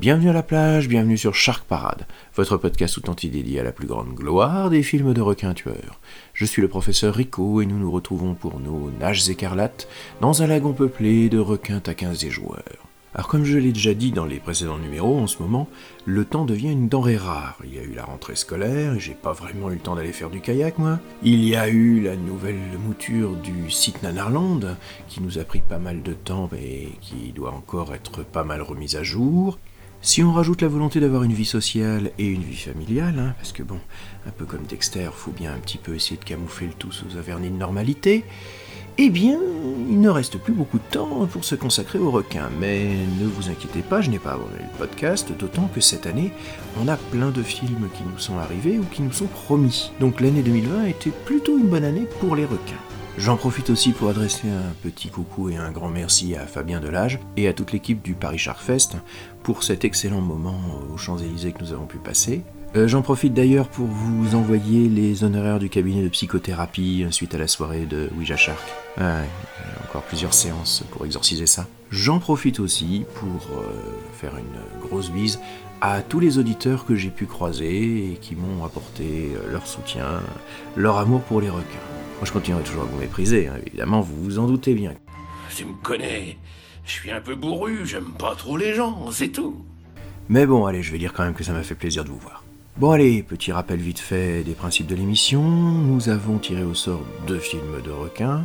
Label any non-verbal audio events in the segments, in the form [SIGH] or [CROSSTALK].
Bienvenue à la plage, bienvenue sur Shark Parade, votre podcast tout entier dédié à la plus grande gloire des films de requins tueurs. Je suis le professeur Rico et nous nous retrouvons pour nos nages écarlates dans un lagon peuplé de requins taquins et joueurs. Alors comme je l'ai déjà dit dans les précédents numéros, en ce moment, le temps devient une denrée rare. Il y a eu la rentrée scolaire, j'ai pas vraiment eu le temps d'aller faire du kayak moi. Il y a eu la nouvelle mouture du site Nanarland, qui nous a pris pas mal de temps et qui doit encore être pas mal remise à jour. Si on rajoute la volonté d'avoir une vie sociale et une vie familiale, hein, parce que bon, un peu comme Dexter, faut bien un petit peu essayer de camoufler le tout sous un vernis de normalité, eh bien, il ne reste plus beaucoup de temps pour se consacrer aux requins. Mais ne vous inquiétez pas, je n'ai pas abandonné le podcast, d'autant que cette année, on a plein de films qui nous sont arrivés ou qui nous sont promis. Donc l'année 2020 était plutôt une bonne année pour les requins. J'en profite aussi pour adresser un petit coucou et un grand merci à Fabien Delage et à toute l'équipe du Paris Shark Fest pour cet excellent moment aux Champs-Élysées que nous avons pu passer. Euh, J'en profite d'ailleurs pour vous envoyer les honoraires du cabinet de psychothérapie suite à la soirée de Ouija Shark. Ouais, ouais, encore plusieurs séances pour exorciser ça. J'en profite aussi pour euh, faire une grosse bise à tous les auditeurs que j'ai pu croiser et qui m'ont apporté euh, leur soutien, leur amour pour les requins. Moi je continuerai toujours à vous mépriser, hein, évidemment, vous vous en doutez bien. Tu me connais. Je suis un peu bourru, j'aime pas trop les gens, c'est tout. Mais bon, allez, je vais dire quand même que ça m'a fait plaisir de vous voir. Bon allez, petit rappel vite fait des principes de l'émission. Nous avons tiré au sort deux films de requins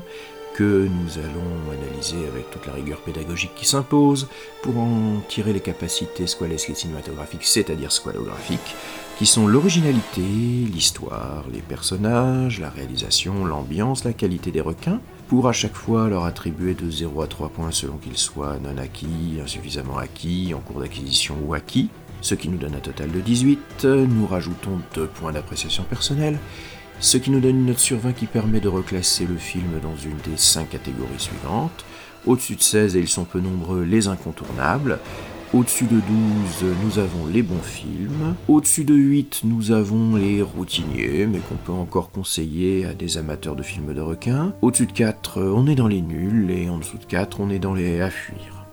que nous allons analyser avec toute la rigueur pédagogique qui s'impose pour en tirer les capacités squalesques et cinématographiques, c'est-à-dire squalographiques, qui sont l'originalité, l'histoire, les personnages, la réalisation, l'ambiance, la qualité des requins, pour à chaque fois leur attribuer de 0 à 3 points selon qu'ils soient non acquis, insuffisamment acquis, en cours d'acquisition ou acquis, ce qui nous donne un total de 18. Nous rajoutons 2 points d'appréciation personnelle, ce qui nous donne une note sur 20 qui permet de reclasser le film dans une des 5 catégories suivantes. Au-dessus de 16, et ils sont peu nombreux, les incontournables. Au-dessus de 12, nous avons les bons films. Au-dessus de 8, nous avons les routiniers, mais qu'on peut encore conseiller à des amateurs de films de requins. Au-dessus de 4, on est dans les nuls, et en dessous de 4, on est dans les à fuir.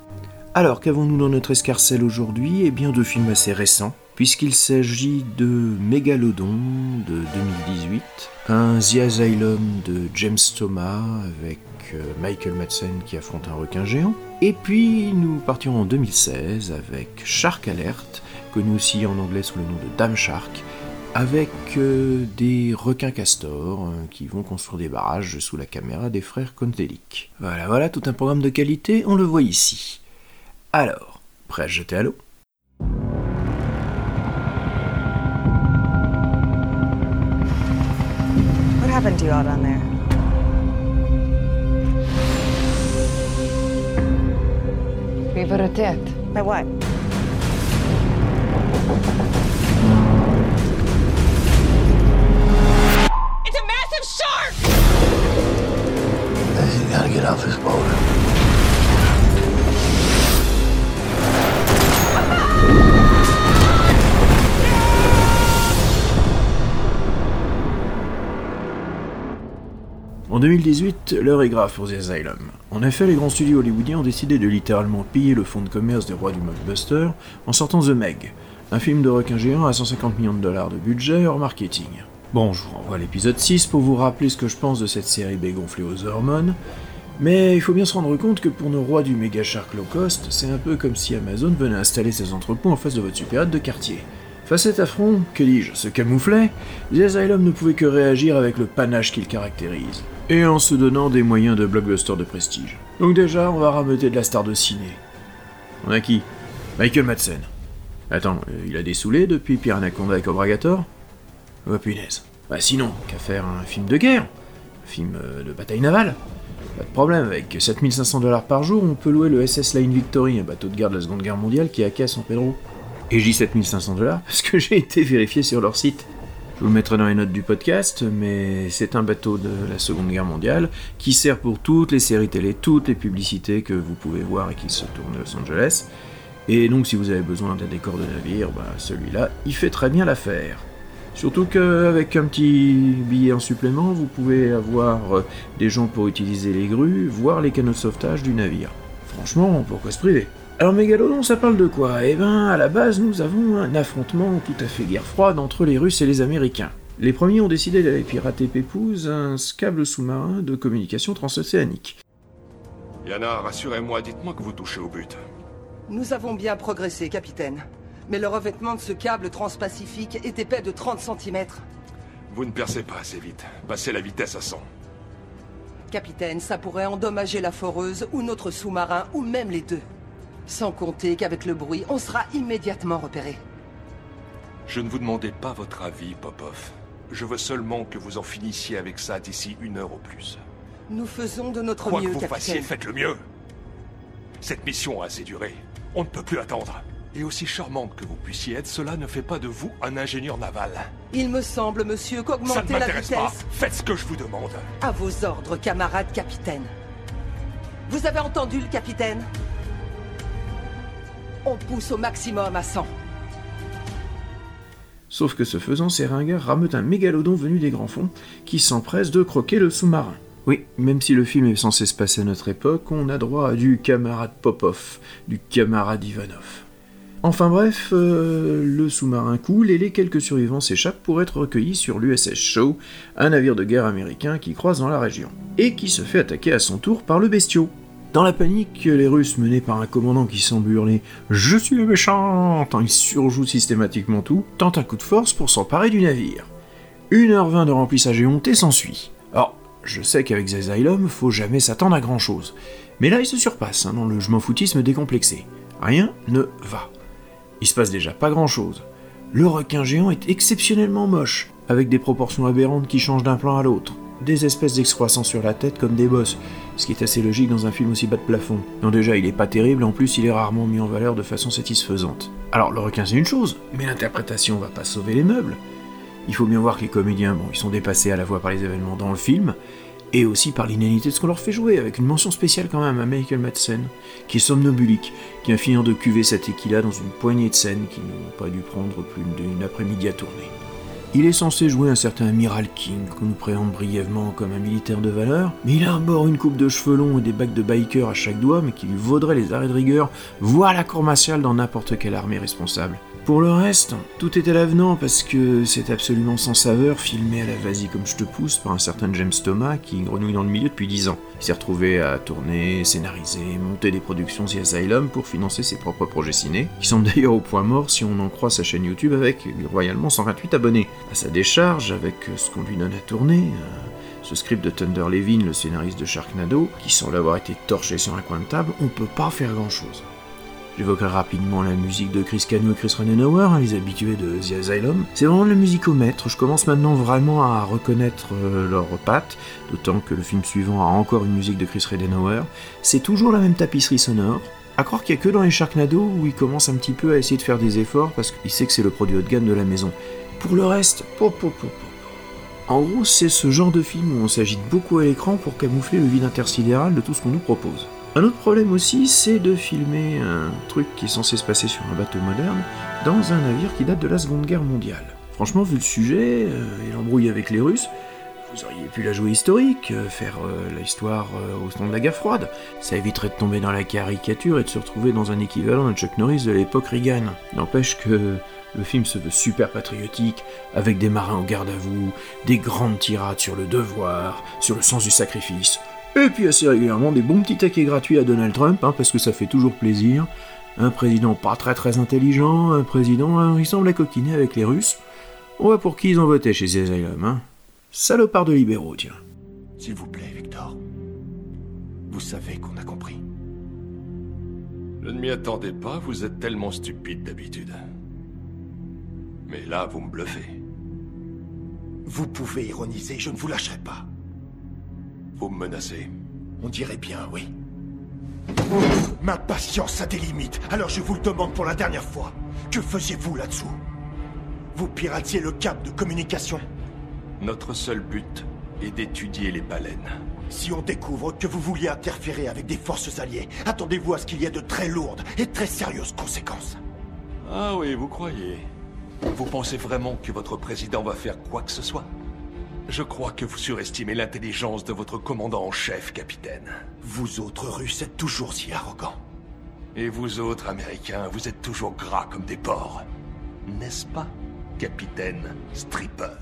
Alors, qu'avons-nous dans notre escarcelle aujourd'hui? Eh bien, deux films assez récents, puisqu'il s'agit de Mégalodon de 2018, un The Asylum de James Thomas avec euh, Michael Madsen qui affronte un requin géant, et puis nous partions en 2016 avec Shark Alert, connu aussi en anglais sous le nom de Dame Shark, avec euh, des requins castors euh, qui vont construire des barrages sous la caméra des frères Kontelic. Voilà, voilà, tout un programme de qualité, on le voit ici. Alors, prêt à jeter à l'eau What happened to you out on there? Vi var tät. By what? It's a massive shark! You gotta get off this boat. En 2018, l'heure est grave pour The Asylum. En effet, les grands studios hollywoodiens ont décidé de littéralement piller le fonds de commerce des rois du mockbuster en sortant The Meg, un film de requin géant à 150 millions de dollars de budget hors marketing. Bon, je vous renvoie à l'épisode 6 pour vous rappeler ce que je pense de cette série B gonflée aux hormones, mais il faut bien se rendre compte que pour nos rois du méga shark low cost, c'est un peu comme si Amazon venait installer ses entrepôts en face de votre supérette de quartier. Face à cet affront, que dis-je, se camouflait, The Asylum ne pouvait que réagir avec le panache qu'il caractérise, et en se donnant des moyens de blockbuster de prestige. Donc déjà, on va rameuter de la star de ciné. On a qui? Michael Madsen. Attends, euh, il a des saoulés depuis Pierre Anaconda et Cobra Gator? Oh punaise. Bah sinon, qu'à faire un film de guerre? Un film euh, de bataille navale? Pas de problème, avec 7500 dollars par jour, on peut louer le SS Line Victory, un bateau de guerre de la Seconde Guerre mondiale qui est à San Pedro. Et dis 7500 dollars [LAUGHS] parce que j'ai été vérifié sur leur site. Je vous le mettrai dans les notes du podcast, mais c'est un bateau de la Seconde Guerre mondiale qui sert pour toutes les séries télé, toutes les publicités que vous pouvez voir et qui se tournent à Los Angeles. Et donc si vous avez besoin d'un décor de navire, bah, celui-là, il fait très bien l'affaire. Surtout qu'avec un petit billet en supplément, vous pouvez avoir euh, des gens pour utiliser les grues, voire les canaux de sauvetage du navire. Franchement, pourquoi se priver alors Mégalodon, ça parle de quoi? Eh ben, à la base, nous avons un affrontement tout à fait guerre froide entre les Russes et les Américains. Les premiers ont décidé d'aller pirater Pépouze, un câble sous-marin de communication transocéanique. Yana, rassurez-moi, dites-moi que vous touchez au but. Nous avons bien progressé, capitaine. Mais le revêtement de ce câble transpacifique est épais de 30 cm. Vous ne percez pas assez vite. Passez la vitesse à 100. Capitaine, ça pourrait endommager la foreuse ou notre sous-marin, ou même les deux. Sans compter qu'avec le bruit, on sera immédiatement repéré. Je ne vous demandais pas votre avis, Popov. Je veux seulement que vous en finissiez avec ça d'ici une heure au plus. Nous faisons de notre Quoi mieux, que vous capitaine. fassiez, faites le mieux. Cette mission a assez duré. On ne peut plus attendre. Et aussi charmante que vous puissiez être, cela ne fait pas de vous un ingénieur naval. Il me semble, monsieur, qu'augmenter la vitesse... pas. Faites ce que je vous demande. À vos ordres, camarade capitaine. Vous avez entendu le capitaine? On pousse au maximum à 100. Sauf que ce faisant, ces ringards rameutent un mégalodon venu des grands fonds qui s'empresse de croquer le sous-marin. Oui, même si le film est censé se passer à notre époque, on a droit à du camarade Popov, du camarade Ivanov. Enfin bref, euh, le sous-marin coule et les quelques survivants s'échappent pour être recueillis sur l'USS Shaw, un navire de guerre américain qui croise dans la région, et qui se fait attaquer à son tour par le bestiau. Dans la panique, les Russes, menés par un commandant qui semble hurler « Je suis le méchant !» tant il surjoue systématiquement tout, tentent un coup de force pour s'emparer du navire. 1h20 de remplissage et montée s'ensuit. Alors, je sais qu'avec The faut jamais s'attendre à grand chose. Mais là, il se surpasse hein, dans le je m'en foutisme décomplexé. Rien ne va. Il se passe déjà pas grand chose. Le requin géant est exceptionnellement moche, avec des proportions aberrantes qui changent d'un plan à l'autre. Des espèces d'excroissants sur la tête comme des bosses, ce qui est assez logique dans un film aussi bas de plafond. Non déjà il est pas terrible, en plus il est rarement mis en valeur de façon satisfaisante. Alors le requin c'est une chose, mais l'interprétation va pas sauver les meubles. Il faut bien voir que les comédiens, bon, ils sont dépassés à la fois par les événements dans le film, et aussi par l'inanité de ce qu'on leur fait jouer, avec une mention spéciale quand même à Michael Madsen, qui est somnobulique, qui a fini de cuver sa tequila dans une poignée de scènes qui n'ont pas dû prendre plus d'une après-midi à tourner. Il est censé jouer un certain Amiral King, qu'on nous présente brièvement comme un militaire de valeur, mais il arbore une coupe de cheveux longs et des bacs de biker à chaque doigt, mais qui lui vaudrait les arrêts de rigueur, voire la cour martiale dans n'importe quelle armée responsable. Pour le reste, tout est à l'avenant parce que c'est absolument sans saveur, filmé à la vas-y comme je te pousse par un certain James Thomas qui grenouille dans le milieu depuis 10 ans. Il s'est retrouvé à tourner, scénariser, monter des productions The Asylum pour financer ses propres projets ciné, qui semblent d'ailleurs au point mort si on en croit sa chaîne YouTube avec royalement 128 abonnés. À sa décharge, avec ce qu'on lui donne à tourner, euh, ce script de Thunder Levin, le scénariste de Sharknado, qui semble avoir été torché sur un coin de table, on peut pas faire grand chose. J'évoquerai rapidement la musique de Chris Cano et Chris Renenauer, hein, les habitués de The Asylum. C'est vraiment de la musique au maître, je commence maintenant vraiment à reconnaître euh, leurs pattes, d'autant que le film suivant a encore une musique de Chris Renenauer. C'est toujours la même tapisserie sonore, à croire qu'il n'y a que dans les Sharknado où il commence un petit peu à essayer de faire des efforts parce qu'il sait que c'est le produit haut de gamme de la maison. Pour le reste, pop, pop, pop. En gros, c'est ce genre de film où on s'agite beaucoup à l'écran pour camoufler le vide intersidéral de tout ce qu'on nous propose. Un autre problème aussi, c'est de filmer un truc qui est censé se passer sur un bateau moderne dans un navire qui date de la Seconde Guerre mondiale. Franchement, vu le sujet euh, et l'embrouille avec les Russes, vous auriez pu la jouer historique, euh, faire euh, l'histoire euh, au temps de la guerre froide. Ça éviterait de tomber dans la caricature et de se retrouver dans un équivalent de Chuck Norris de l'époque Reagan. N'empêche que le film se veut super patriotique, avec des marins au garde à vous, des grandes tirades sur le devoir, sur le sens du sacrifice, et puis assez régulièrement des bons petits taquets gratuits à Donald Trump, hein, parce que ça fait toujours plaisir. Un président pas très très intelligent, un président hein, il semble à coquiner avec les Russes. On voit pour qui ils ont voté chez ces Asylum, hein. Salopard de libéraux, tiens. S'il vous plaît, Victor. Vous savez qu'on a compris. Je ne m'y attendais pas, vous êtes tellement stupide d'habitude. Mais là, vous me bluffez. Vous pouvez ironiser, je ne vous lâcherai pas. Vous me menacez. On dirait bien, oui. Ma patience a des limites, alors je vous le demande pour la dernière fois. Que faisiez-vous là-dessous? Vous piratiez le cap de communication Notre seul but est d'étudier les baleines. Si on découvre que vous vouliez interférer avec des forces alliées, attendez-vous à ce qu'il y ait de très lourdes et très sérieuses conséquences. Ah oui, vous croyez Vous pensez vraiment que votre président va faire quoi que ce soit? Je crois que vous surestimez l'intelligence de votre commandant en chef, capitaine. Vous autres Russes êtes toujours si arrogants. Et vous autres Américains, vous êtes toujours gras comme des porcs. N'est-ce pas, capitaine Stripper?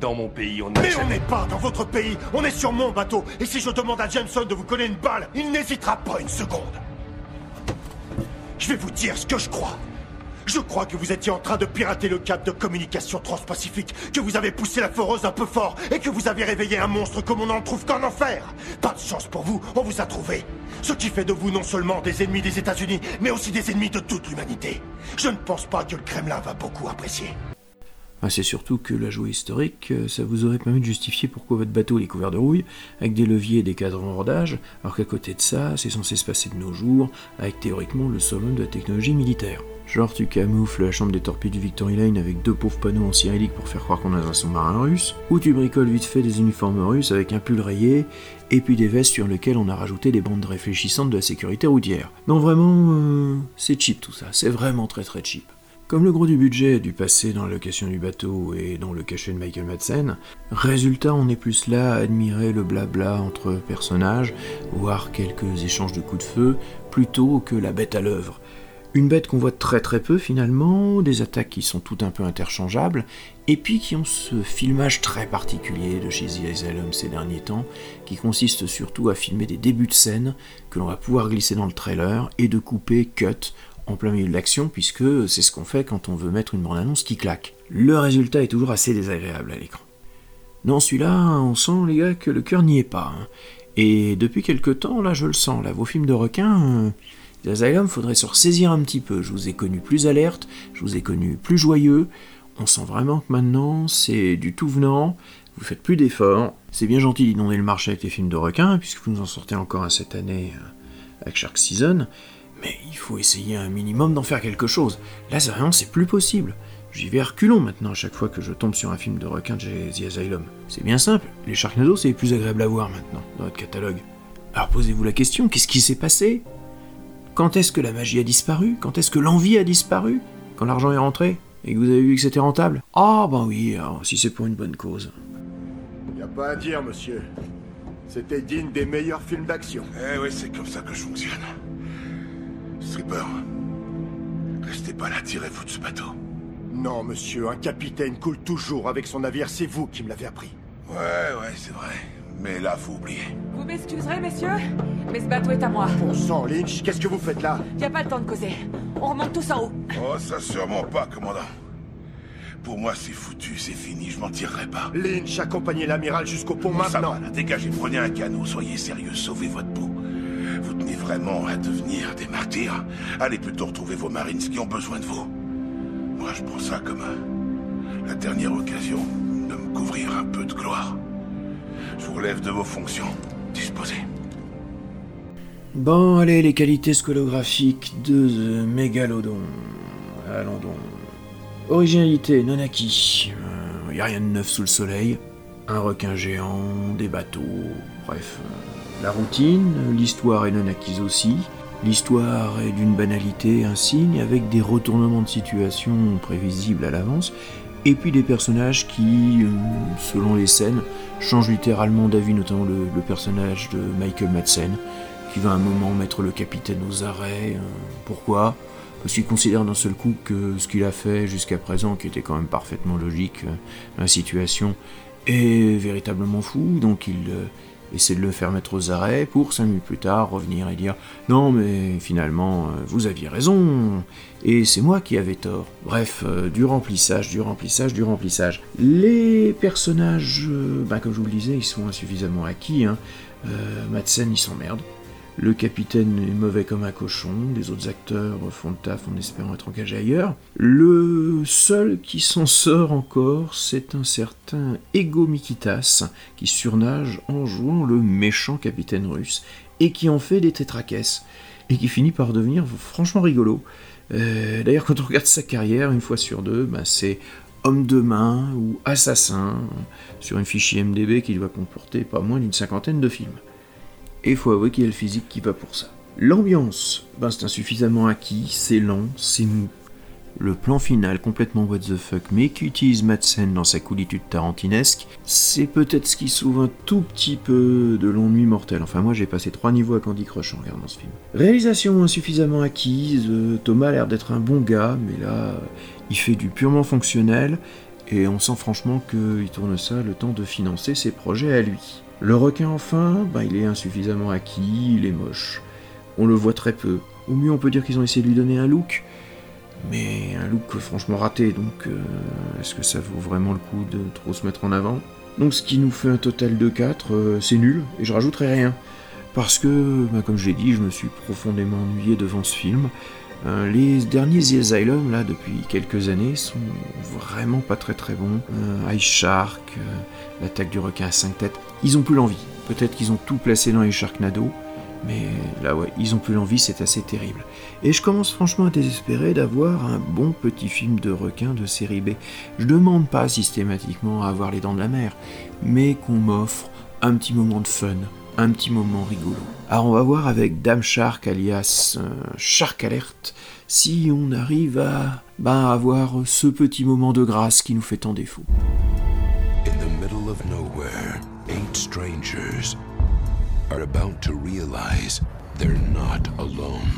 Dans mon pays, on n'a Mais on n'est pas dans votre pays, on est sur mon bateau. Et si je demande à Jameson de vous coller une balle, il n'hésitera pas une seconde. Je vais vous dire ce que je crois. Je crois que vous étiez en train de pirater le cap de communication transpacifique, que vous avez poussé la foreuse un peu fort et que vous avez réveillé un monstre comme on n'en trouve qu'en enfer. Pas de chance pour vous, on vous a trouvé. Ce qui fait de vous non seulement des ennemis des États-Unis, mais aussi des ennemis de toute l'humanité. Je ne pense pas que le Kremlin va beaucoup apprécier. Ah, c'est surtout que la joie historique, euh, ça vous aurait permis de justifier pourquoi votre bateau est couvert de rouille, avec des leviers et des cadrans hors d'âge, alors qu'à côté de ça, c'est censé se passer de nos jours, avec théoriquement le summum de la technologie militaire. Genre tu camoufles la chambre des torpilles du Victory Lane avec deux pauvres panneaux en cyrillique pour faire croire qu'on a un sous-marin russe, ou tu bricoles vite fait des uniformes russes avec un pull rayé, et puis des vestes sur lesquelles on a rajouté des bandes réfléchissantes de la sécurité routière. Non vraiment, euh, c'est cheap tout ça, c'est vraiment très très cheap. Comme le gros du budget a dû passer dans la location du bateau et dans le cachet de Michael Madsen, résultat on est plus là à admirer le blabla entre personnages, voire quelques échanges de coups de feu, plutôt que la bête à l'œuvre. Une bête qu'on voit très très peu finalement, des attaques qui sont tout un peu interchangeables, et puis qui ont ce filmage très particulier de chez The Asylum ces derniers temps, qui consiste surtout à filmer des débuts de scène que l'on va pouvoir glisser dans le trailer et de couper cut en plein milieu de l'action, puisque c'est ce qu'on fait quand on veut mettre une bande-annonce qui claque. Le résultat est toujours assez désagréable à l'écran. Non, celui-là, on sent, les gars, que le cœur n'y est pas. hein. Et depuis quelque temps, là, je le sens, là, vos films de requins, euh, The Asylum, faudrait se ressaisir un petit peu. Je vous ai connu plus alerte, je vous ai connu plus joyeux. On sent vraiment que maintenant, c'est du tout venant, vous faites plus d'efforts. C'est bien gentil d'inonder le marché avec les films de requins, puisque vous nous en sortez encore un cette année euh, avec Shark Season, mais il faut essayer un minimum d'en faire quelque chose. Là, vraiment, c'est plus possible. J'y vais à reculons maintenant à chaque fois que je tombe sur un film de requin de The Asylum. C'est bien simple, les Sharknado, c'est les plus agréable à voir maintenant, dans votre catalogue. Alors posez-vous la question, qu'est-ce qui s'est passé? Quand est-ce que la magie a disparu? Quand est-ce que l'envie a disparu? Quand l'argent est rentré Et que vous avez vu que c'était rentable? Ah, ben oui, alors, si c'est pour une bonne cause. Y a pas à dire, monsieur. C'était digne des meilleurs films d'action. Eh oui, c'est comme ça que je fonctionne. Stripper, restez pas là, tirez-vous de ce bateau. Non, monsieur, un capitaine coule toujours avec son navire, c'est vous qui me l'avez appris. Ouais, ouais, c'est vrai. Mais là, faut oublier. Vous m'excuserez, messieurs, mais ce bateau est à moi. Bon sang, Lynch, qu'est-ce que vous faites là? Y a pas le temps de causer. On remonte tous en haut. Oh, ça sûrement pas, commandant. Pour moi, c'est foutu, c'est fini, je m'en tirerai pas. Lynch, accompagnez l'amiral jusqu'au pont Ça maintenant. va, là, dégagez, prenez un canot, soyez sérieux, sauvez votre peau. Vous tenez vraiment à devenir des martyrs Allez plutôt retrouver vos marines qui ont besoin de vous. Moi, je prends ça comme la dernière occasion de me couvrir un peu de gloire. Je vous relève de vos fonctions. Disposez. Bon, allez, les qualités scolographiques de The Mégalodon. Allons donc. Originalité, non acquis. Il y a rien de neuf sous le soleil. Un requin géant, des bateaux, bref. euh, la routine, l'histoire est non acquise aussi. L'histoire est d'une banalité insigne, avec des retournements de situation prévisibles à l'avance, et puis des personnages qui, euh, selon les scènes, changent littéralement d'avis, notamment le, personnage de Michael Madsen, qui va un moment mettre le capitaine aux arrêts. euh, pourquoi? Parce qu'il considère d'un seul coup que ce qu'il a fait jusqu'à présent, qui était quand même parfaitement logique, euh, la situation, est véritablement fou, donc il essaie de le faire mettre aux arrêts pour cinq minutes plus tard revenir et dire non mais finalement euh, vous aviez raison et c'est moi qui avais tort. Bref, euh, du remplissage, du remplissage, du remplissage. Les personnages, euh, ben, comme je vous le disais, ils sont insuffisamment acquis. Hein. Madsen, il s'emmerde. Le capitaine est mauvais comme un cochon, les autres acteurs font le taf en espérant être engagés ailleurs. Le seul qui s'en sort encore, c'est un certain Ego Mikitas, qui surnage en jouant le méchant capitaine russe, et qui en fait des tétraquesses, et qui finit par devenir franchement rigolo. Euh, D'ailleurs, quand on regarde sa carrière, une fois sur deux, ben, c'est homme de main ou assassin sur une fichier MDB qui doit comporter pas moins d'une cinquantaine de films. Et il faut avouer qu'il y a le physique qui va pour ça. L'ambiance, ben, c'est insuffisamment acquis, c'est lent, c'est mou. Le plan final complètement what the fuck, mais qui utilise Madsen dans sa coolitude tarantinesque, c'est peut-être ce qui sauve un tout petit peu de l'ennui mortel. Enfin, moi j'ai passé trois niveaux à Candy Crush en regardant ce film. Réalisation insuffisamment acquise, euh, Thomas a l'air d'être un bon gars, mais là, il fait du purement fonctionnel, et on sent franchement qu'il tourne ça le temps de financer ses projets à lui. Le requin, enfin, ben, il est insuffisamment acquis, il est moche. On le voit très peu. Au mieux, on peut dire qu'ils ont essayé de lui donner un look, mais un look franchement raté, donc euh, est-ce que ça vaut vraiment le coup de trop se mettre en avant? Donc ce qui nous fait un total de 4, euh, c'est nul, et je rajouterai rien. Parce que, bah, comme je l'ai dit, je me suis profondément ennuyé devant ce film. Euh, les derniers The Asylum, là, depuis quelques années, sont vraiment pas très très bons. Ice Shark, l'attaque du requin à 5 têtes, ils ont plus l'envie. Peut-être qu'ils ont tout placé dans les Sharknado, mais là, ouais, ils ont plus l'envie, c'est assez terrible. Et je commence franchement à désespérer d'avoir un bon petit film de requin de série B. Je demande pas systématiquement à avoir les dents de la mer, mais qu'on m'offre un petit moment de fun, un petit moment rigolo. Alors on va voir avec Dame Shark alias euh, Shark Alert si on arrive à bah, avoir ce petit moment de grâce qui nous fait tant défaut. In the middle of nowhere, eight strangers are about to realize they're not alone.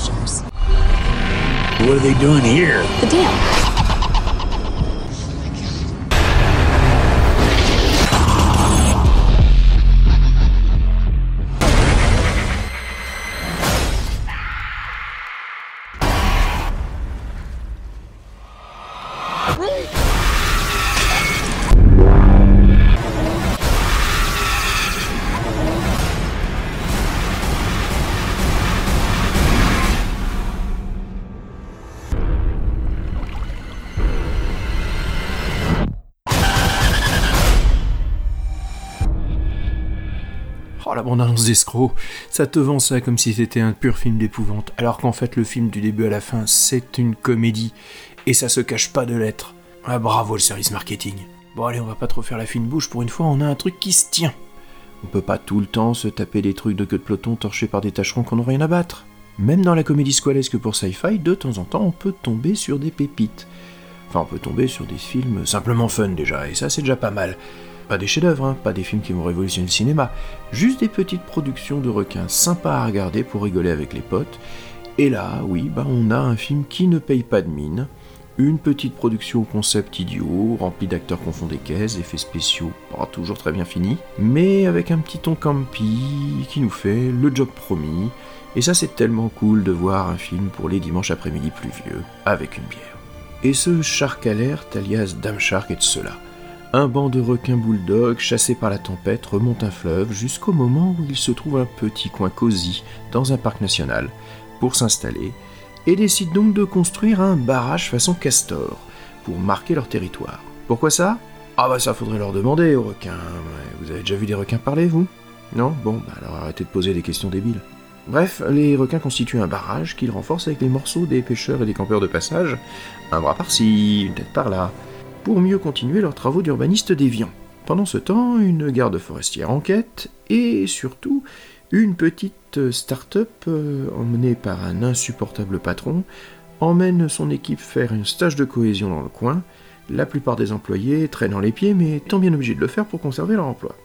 I think they're bull sharks. What are they doing here? The dam. Oh la bande-annonce d'escroc, ça te vend ça comme si c'était un pur film d'épouvante, alors qu'en fait le film du début à la fin c'est une comédie, et ça se cache pas de l'être. Ah bravo le service marketing. Bon allez, on va pas trop faire la fine bouche, pour une fois on a un truc qui se tient. On peut pas tout le temps se taper des trucs de queue de peloton torchés par des tâcherons qu'on n'a rien à battre. Même dans la comédie squalesque pour sci-fi, de temps en temps on peut tomber sur des pépites. Enfin on peut tomber sur des films simplement fun déjà, et ça c'est déjà pas mal. Pas des chefs-d'œuvre, hein, pas des films qui vont révolutionner le cinéma, juste des petites productions de requins sympas à regarder pour rigoler avec les potes. Et là, oui, bah on a un film qui ne paye pas de mine, une petite production au concept idiot, remplie d'acteurs confond des caisses, effets spéciaux pas toujours très bien finis, mais avec un petit ton campy qui nous fait le job promis. Et ça c'est tellement cool de voir un film pour les dimanches après-midi pluvieux, avec une bière. Et ce Shark Alert, alias Dame Shark, est de cela. Un banc de requins bulldogs chassés par la tempête remonte un fleuve jusqu'au moment où il se trouve un petit coin cosy dans un parc national pour s'installer et décide donc de construire un barrage façon castor pour marquer leur territoire. Pourquoi ça? Ah bah ça faudrait leur demander aux requins. Vous avez déjà vu des requins parler, vous? Non? Bon, bah alors arrêtez de poser des questions débiles. Bref, les requins constituent un barrage qu'ils renforcent avec les morceaux des pêcheurs et des campeurs de passage, un bras par-ci, une tête par-là, pour mieux continuer leurs travaux d'urbaniste déviants. Pendant ce temps, une garde forestière enquête, et surtout, une petite start-up euh, emmenée par un insupportable patron emmène son équipe faire un stage de cohésion dans le coin. La plupart des employés traînant les pieds, mais étant bien obligés de le faire pour conserver leur emploi.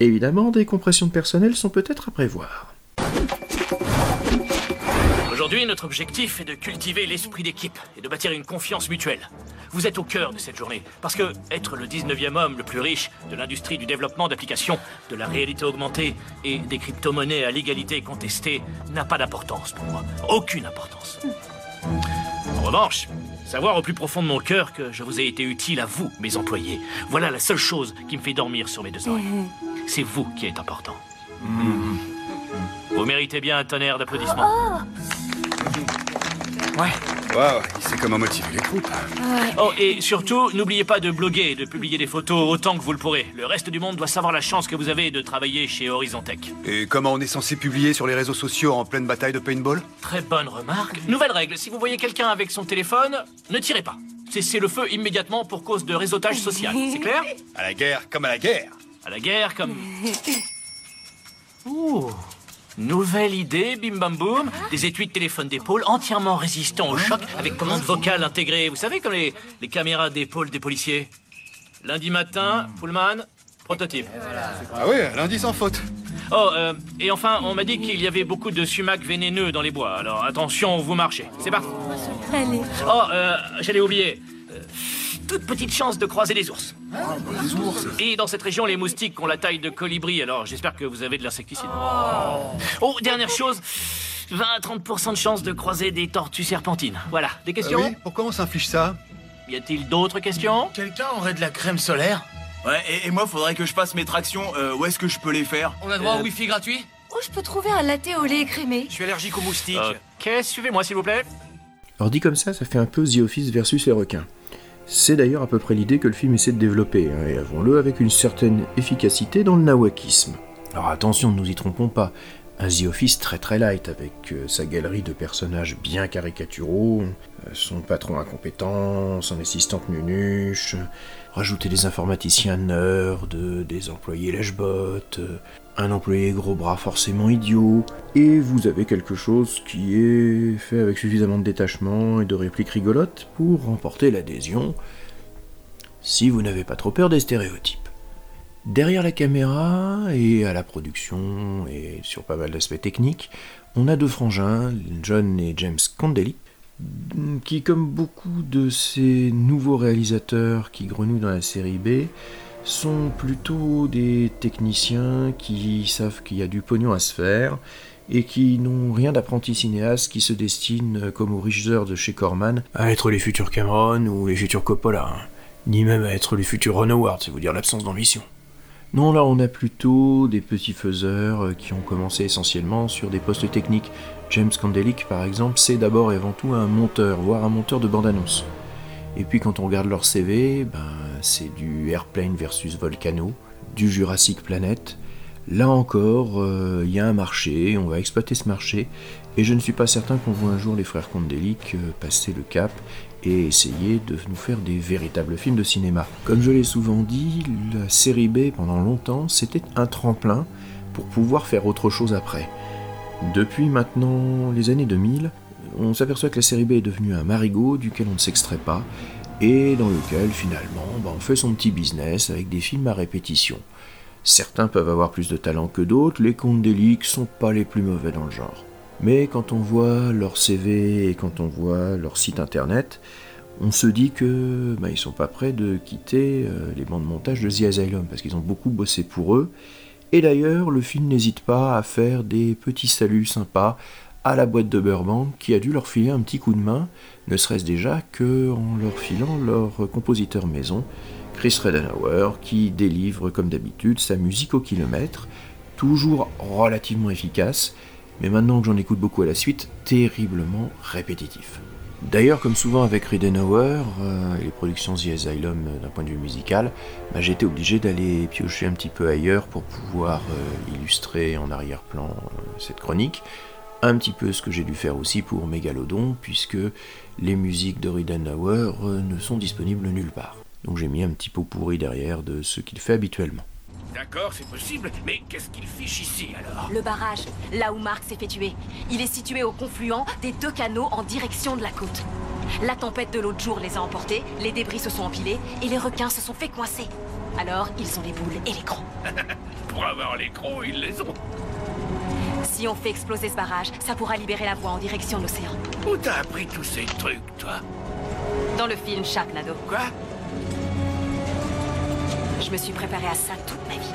Évidemment, des compressions de personnel sont peut-être à prévoir. Aujourd'hui, notre objectif est de cultiver l'esprit d'équipe et de bâtir une confiance mutuelle. Vous êtes au cœur de cette journée, parce que être le 19e homme le plus riche de l'industrie du développement d'applications, de la réalité augmentée et des crypto-monnaies à l'égalité contestée n'a pas d'importance pour moi. Aucune importance. En revanche, savoir au plus profond de mon cœur que je vous ai été utile à vous, mes employés, voilà la seule chose qui me fait dormir sur mes deux oreilles. C'est vous qui êtes important. Vous méritez bien un tonnerre d'applaudissements. Ouais, Waouh, il sait comment motiver les troupes. Oh, et surtout, n'oubliez pas de bloguer et de publier des photos autant que vous le pourrez. Le reste du monde doit savoir la chance que vous avez de travailler chez Horizon Tech. Et comment on est censé publier sur les réseaux sociaux en pleine bataille de paintball? Très bonne remarque. Nouvelle règle, si vous voyez quelqu'un avec son téléphone, ne tirez pas. Cessez le feu immédiatement pour cause de réseautage social. C'est clair? À la guerre comme à la guerre. À la guerre comme... [LAUGHS] Ouh Nouvelle idée, bim bam boum. Des étuis de téléphone d'épaule entièrement résistants au choc avec commande vocale intégrée. Vous savez, comme les, les caméras d'épaule des policiers. Lundi matin, Pullman, prototype. Ah oui, lundi sans faute. Oh, euh, et enfin, on m'a dit qu'il y avait beaucoup de sumacs vénéneux dans les bois. Alors attention, vous marchez. C'est parti. Allez. Oh, euh, j'allais oublier. Euh, toute petite chance de croiser des ours. Les ours Et dans cette région, les moustiques ont la taille de colibri, alors j'espère que vous avez de l'insecticide. Oh, dernière chose. 20 à 30% de chance de croiser des tortues serpentines. Voilà, des questions Ah oui, pourquoi on s'inflige ça? Y a-t-il d'autres questions? Quelqu'un aurait de la crème solaire? Ouais, et, et moi, faudrait que je fasse mes tractions. Euh, où est-ce que je peux les faire? On a droit Euh, au wifi gratuit? Où je peux trouver un latte au lait écrémé Je suis allergique aux moustiques. Ok, suivez-moi s'il vous plaît. Alors dit comme ça, ça fait un peu The Office versus les requins. C'est d'ailleurs à peu près l'idée que le film essaie de développer, hein, et avons-le avec une certaine efficacité dans le nawakisme. Alors attention, ne nous y trompons pas, un The Office très très light, avec euh, sa galerie de personnages bien caricaturaux, euh, son patron incompétent, son assistante nunuche, rajouter des informaticiens nerds, des employés lèche-bottes, un employé gros bras forcément idiot, et vous avez quelque chose qui est fait avec suffisamment de détachement et de répliques rigolotes pour remporter l'adhésion, si vous n'avez pas trop peur des stéréotypes. Derrière la caméra et à la production et sur pas mal d'aspects techniques, on a deux frangins, John et James Candeli, qui, comme beaucoup de ces nouveaux réalisateurs qui grenouillent dans la série B, sont plutôt des techniciens qui savent qu'il y a du pognon à se faire et qui n'ont rien d'apprenti cinéaste qui se destinent, comme aux riches heures de chez Corman, à être les futurs Cameron ou les futurs Coppola, hein. ni même à être les futurs Ron Howard, c'est vous dire l'absence d'ambition. Non, là on a plutôt des petits faiseurs euh, qui ont commencé essentiellement sur des postes techniques. James Candelic, par exemple, c'est d'abord et avant tout un monteur, voire un monteur de bande-annonce. Et puis quand on regarde leur CV, ben, c'est du Airplane versus Volcano, du Jurassic Planet. Là encore, euh, il y a un marché, on va exploiter ce marché, et je ne suis pas certain qu'on voit un jour les frères Candelic euh, passer le cap et essayer de nous faire des véritables films de cinéma. Comme je l'ai souvent dit, la série B pendant longtemps, c'était un tremplin pour pouvoir faire autre chose après. Depuis maintenant les années 2000, on s'aperçoit que la série B est devenue un marigot duquel on ne s'extrait pas, et dans lequel finalement bah, on fait son petit business avec des films à répétition. Certains peuvent avoir plus de talent que d'autres, les contes d'Elic sont pas les plus mauvais dans le genre. Mais quand on voit leur CV et quand on voit leur site internet, on se dit que bah, ils sont pas prêts de quitter euh, les bancs de montage de The Asylum parce qu'ils ont beaucoup bossé pour eux. Et d'ailleurs, le film n'hésite pas à faire des petits saluts sympas à la boîte de Burbank qui a dû leur filer un petit coup de main, ne serait-ce déjà que en leur filant leur compositeur maison, Chris Redenauer, qui délivre comme d'habitude sa musique au kilomètre, toujours relativement efficace, mais maintenant que j'en écoute beaucoup à la suite, terriblement répétitif. D'ailleurs, comme souvent avec Redenauer euh, et les productions The Asylum euh, d'un point de vue musical, bah, j'ai été obligé d'aller piocher un petit peu ailleurs pour pouvoir euh, illustrer en arrière-plan cette chronique. Un petit peu ce que j'ai dû faire aussi pour Megalodon, puisque les musiques de Redenauer euh, ne sont disponibles nulle part. Donc j'ai mis un petit pot pourri derrière de ce qu'il fait habituellement. D'accord, c'est possible, mais qu'est-ce qu'il fiche ici alors? Le barrage, là où Mark s'est fait tuer. Il est situé au confluent des deux canaux en direction de la côte. La tempête de l'autre jour les a emportés, les débris se sont empilés et les requins se sont fait coincer. Alors, ils ont les boules et les crocs. [LAUGHS] Pour avoir les crocs, ils les ont. Si on fait exploser ce barrage, ça pourra libérer la voie en direction de l'océan. Où t'as appris tous ces trucs, toi? Dans le film Sharknado. Quoi? Je me suis préparé à ça toute ma vie.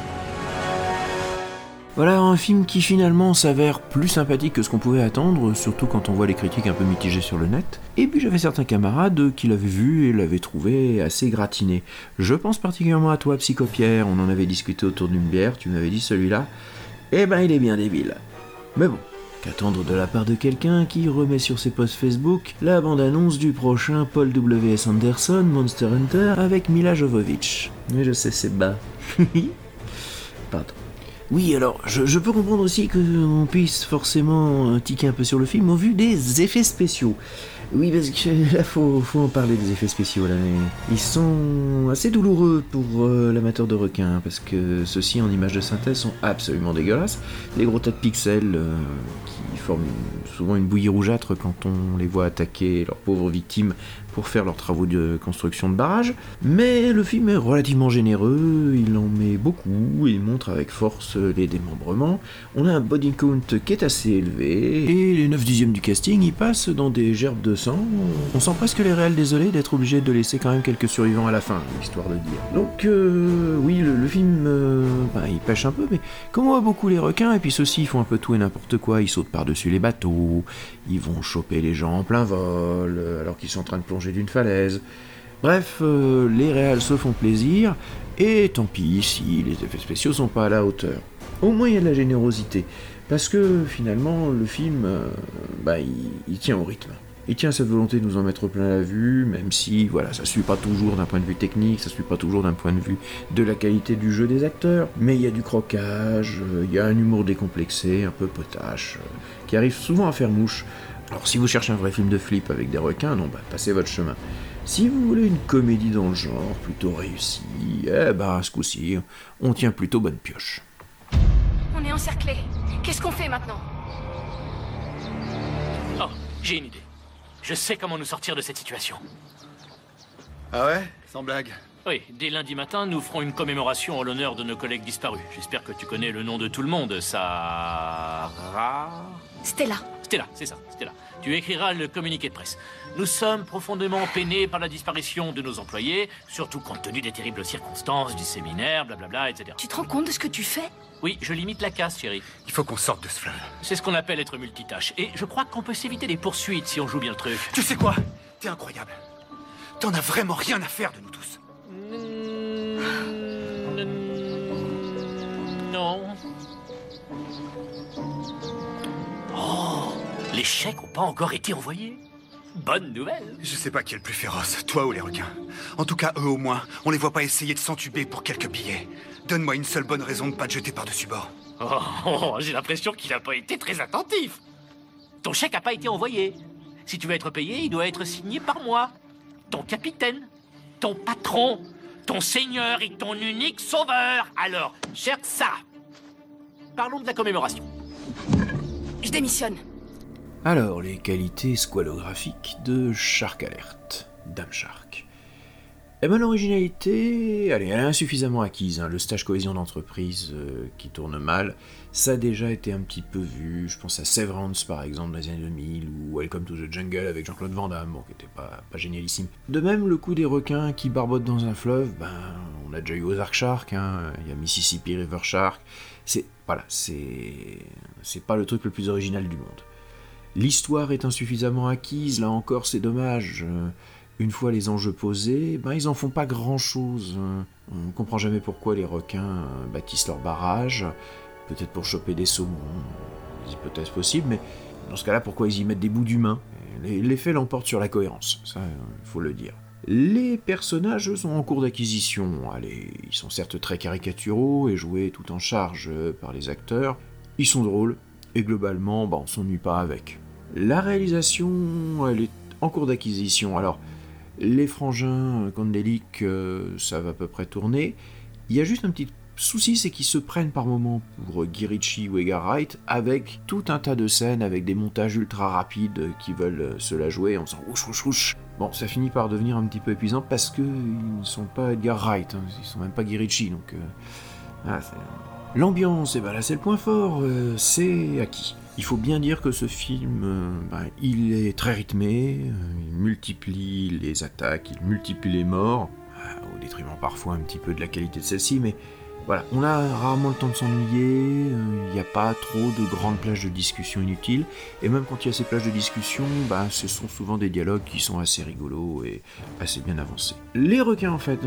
Voilà un film qui finalement s'avère plus sympathique que ce qu'on pouvait attendre, surtout quand on voit les critiques un peu mitigées sur le net. Et puis j'avais certains camarades qui l'avaient vu et l'avaient trouvé assez gratiné. Je pense particulièrement à toi, Psychopierre, on en avait discuté autour d'une bière, tu m'avais dit celui-là, eh ben il est bien débile. Mais bon, qu'attendre de la part de quelqu'un qui remet sur ses posts Facebook la bande-annonce du prochain Paul W.S. Anderson Monster Hunter avec Mila Jovovich Mais je sais, c'est bas. [LAUGHS] Pardon. Oui, alors, je, je peux comprendre aussi qu'on puisse forcément tiquer un peu sur le film au vu des effets spéciaux. Oui, parce que là, faut, faut en parler des effets spéciaux, là. Ils sont assez douloureux pour euh, l'amateur de requins, parce que ceux-ci, en images de synthèse, sont absolument dégueulasses. Les gros tas de pixels euh, qui forment souvent une bouillie rougeâtre quand on les voit attaquer leurs pauvres victimes pour faire leurs travaux de construction de barrage. Mais le film est relativement généreux, il en met beaucoup et montre avec force les démembrements. On a un body count qui est assez élevé, et 9 dixièmes du casting y passent dans des gerbes de sang. On sent presque les réels désolés d'être obligés de laisser quand même quelques survivants à la fin, histoire de dire. Donc euh, oui, le, film, euh, bah, il pêche un peu, mais comme on voit beaucoup les requins, et puis ceux-ci font un peu tout et n'importe quoi, ils sautent par-dessus les bateaux, ils vont choper les gens en plein vol, euh, alors qu'ils sont en train de plonger d'une falaise. Bref, les réals se font plaisir, et tant pis si les effets spéciaux sont pas à la hauteur. Au moins il y a de la générosité, parce que finalement le film, euh, bah, il, tient au rythme. Il tient à cette volonté de nous en mettre plein la vue, même si voilà, ça suit pas toujours d'un point de vue technique, ça suit pas toujours d'un point de vue de la qualité du jeu des acteurs, mais il y a du croquage, euh, il y a un humour décomplexé, un peu potache, euh, qui arrive souvent à faire mouche. Alors si vous cherchez un vrai film de flip avec des requins, non, bah passez votre chemin. Si vous voulez une comédie dans le genre, plutôt réussie, eh ben à ce coup-ci, on tient plutôt bonne pioche. On est encerclés. Qu'est-ce qu'on fait maintenant Oh, j'ai une idée. Je sais comment nous sortir de cette situation. Ah ouais Sans blague. Oui, dès lundi matin, nous ferons une commémoration en l'honneur de nos collègues disparus. J'espère que tu connais le nom de tout le monde. Sarah... Stella. Stella, c'est ça, Stella. Tu écriras le communiqué de presse. Nous sommes profondément peinés par la disparition de nos employés, surtout compte tenu des terribles circonstances du séminaire, blablabla, etc. Tu te rends compte de ce que tu fais? Oui, je limite la casse, chérie. Il faut qu'on sorte de ce fleuve. C'est ce qu'on appelle être multitâche. Et je crois qu'on peut s'éviter des poursuites si on joue bien le truc. Tu sais quoi? T'es incroyable. T'en as vraiment rien à faire de nous tous. Non. Les chèques n'ont pas encore été envoyés. Bonne nouvelle. Je sais pas qui est le plus féroce, toi ou les requins. En tout cas, eux au moins, on les voit pas essayer de s'entuber pour quelques billets. Donne-moi une seule bonne raison de pas te jeter par-dessus bord. Oh, oh, j'ai l'impression qu'il n'a pas été très attentif. Ton chèque n'a pas été envoyé. Si tu veux être payé, il doit être signé par moi. Ton capitaine, ton patron, ton seigneur et ton unique sauveur. Alors, cherche ça. Parlons de la commémoration. Je démissionne. Alors, les qualités squalographiques de Shark Alert, Dame Shark. Eh ben, l'originalité, elle est insuffisamment acquise. hein. Le stage cohésion d'entreprise euh, qui tourne mal, ça a déjà été un petit peu vu. Je pense à Severance, par exemple, dans les années 2000, ou Welcome to the Jungle avec Jean-Claude Van Damme, bon, qui était pas, pas génialissime. De même, le coup des requins qui barbotent dans un fleuve, ben, on a déjà eu Ozark Shark, hein, il y a Mississippi River Shark. C'est, voilà, c'est, c'est pas le truc le plus original du monde. L'histoire est insuffisamment acquise, là encore c'est dommage. Euh, Une fois les enjeux posés, ben ils en font pas grand chose. On comprend jamais pourquoi les requins euh, bâtissent leur barrage, peut-être pour choper des saumons, des hypothèses possibles, mais dans ce cas-là, pourquoi ils y mettent des bouts d'humains? L'effet l'emporte sur la cohérence, ça il faut le dire. Les personnages sont en cours d'acquisition. Allez, ils sont certes très caricaturaux et joués tout en charge euh, par les acteurs. Ils sont drôles et globalement, bah, on s'ennuie pas avec. La réalisation, elle est en cours d'acquisition. Alors, les frangins Candelic, euh, ça va à peu près tourner. Il y a juste un petit souci, c'est qu'ils se prennent par moments pour Guy Ritchie ou Edgar Wright avec tout un tas de scènes avec des montages ultra rapides qui veulent euh, se la jouer en faisant ouch ouch ouch. Bon, ça finit par devenir un petit peu épuisant parce que ils ne sont pas Edgar Wright, hein, ils sont même pas Guy Ritchie, donc euh, ah, L'ambiance, et ben là c'est le point fort, euh, c'est acquis. Il faut bien dire que ce film, euh, ben, il est très rythmé, euh, il multiplie les attaques, il multiplie les morts, euh, au détriment parfois un petit peu de la qualité de celle-ci, mais voilà, on a rarement le temps de s'ennuyer, il n'y a pas trop de grandes plages de discussion inutiles, et même quand il y a ces plages de discussion, ben, ce sont souvent des dialogues qui sont assez rigolos et assez bien avancés. Les requins, en fait,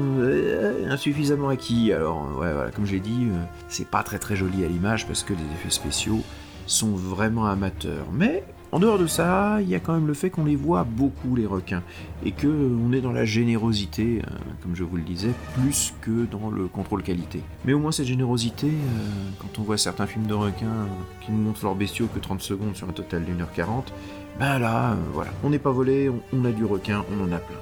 insuffisamment acquis, alors ouais, voilà, comme je l'ai dit, c'est pas très très joli à l'image parce que les effets spéciaux, sont vraiment amateurs. Mais en dehors de ça, il y a quand même le fait qu'on les voit beaucoup les requins et que on est dans la générosité, euh, comme je vous le disais, plus que dans le contrôle qualité. Mais au moins cette générosité, euh, quand on voit certains films de requins qui ne montrent leurs bestiaux que 30 secondes sur un total d'une heure 40, ben là, euh, voilà, on n'est pas volé, on, on a du requin, on en a plein.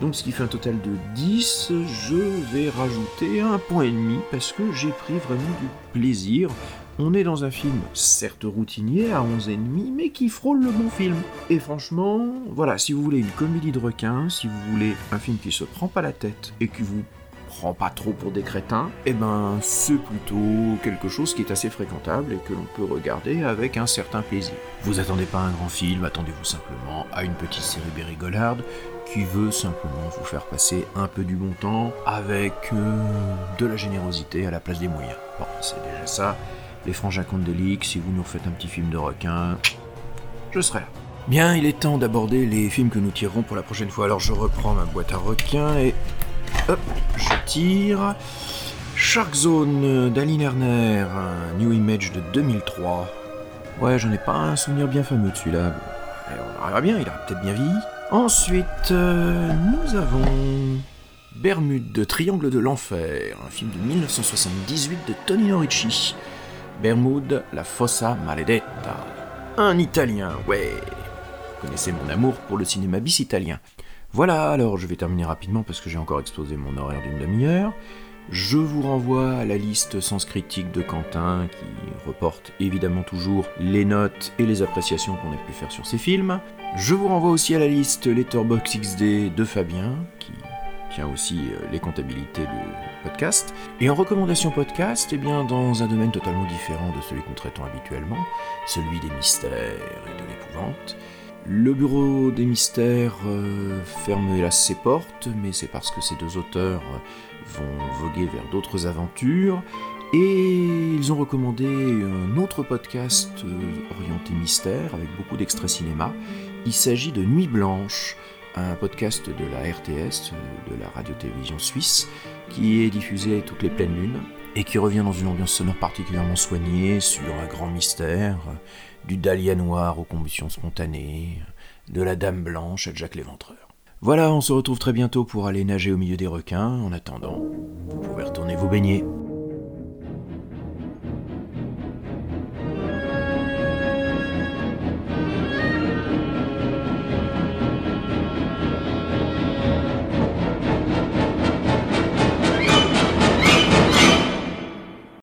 Donc ce qui fait un total de 10, je vais rajouter un point et demi parce que j'ai pris vraiment du plaisir on est dans un film, certes routinier, à 11 ennemis, mais qui frôle le bon film. Et franchement, voilà, si vous voulez une comédie de requin, si vous voulez un film qui se prend pas la tête et qui vous prend pas trop pour des crétins, eh ben c'est plutôt quelque chose qui est assez fréquentable et que l'on peut regarder avec un certain plaisir. Vous attendez pas un grand film, attendez-vous simplement à une petite série bérigolarde qui veut simplement vous faire passer un peu du bon temps avec euh, de la générosité à la place des moyens. Bon, c'est déjà ça les frangins Condelic, si vous nous faites un petit film de requin, je serai là. Bien, il est temps d'aborder les films que nous tirerons pour la prochaine fois. Alors je reprends ma boîte à requins et hop, je tire. Shark Zone d'Aline Erner, New Image de 2003. Ouais, j'en ai pas un souvenir bien fameux de celui-là. On verra bien, il a peut-être bien vieilli. Ensuite, euh, nous avons Bermude, de Triangle de l'Enfer, un film de 1978 de Tony Ricci. Bermude, la Fossa Maledetta. Un italien, ouais. Vous connaissez mon amour pour le cinéma bis italien. Voilà, alors je vais terminer rapidement parce que j'ai encore exposé mon horaire d'une demi-heure. Je vous renvoie à la liste Sens Critique de Quentin qui reporte évidemment toujours les notes et les appréciations qu'on a pu faire sur ces films. Je vous renvoie aussi à la liste Letterboxd XD de Fabien qui tient aussi euh, les comptabilités du podcast. Et en recommandation podcast, eh bien, dans un domaine totalement différent de celui que nous traitons habituellement, celui des mystères et de l'épouvante. Le bureau des mystères euh, ferme hélas ses portes, mais c'est parce que ces deux auteurs vont voguer vers d'autres aventures. Et ils ont recommandé un autre podcast euh, orienté mystère avec beaucoup d'extraits cinéma. Il s'agit de Nuit Blanche, un podcast de la RTS, de la radio-télévision suisse, qui est diffusé toutes les pleines lunes et qui revient dans une ambiance sonore particulièrement soignée sur un grand mystère, du dahlia noir aux combustions spontanées, de la dame blanche à Jack l'Éventreur. Voilà, on se retrouve très bientôt pour aller nager au milieu des requins. En attendant, vous pouvez retourner vous baigner.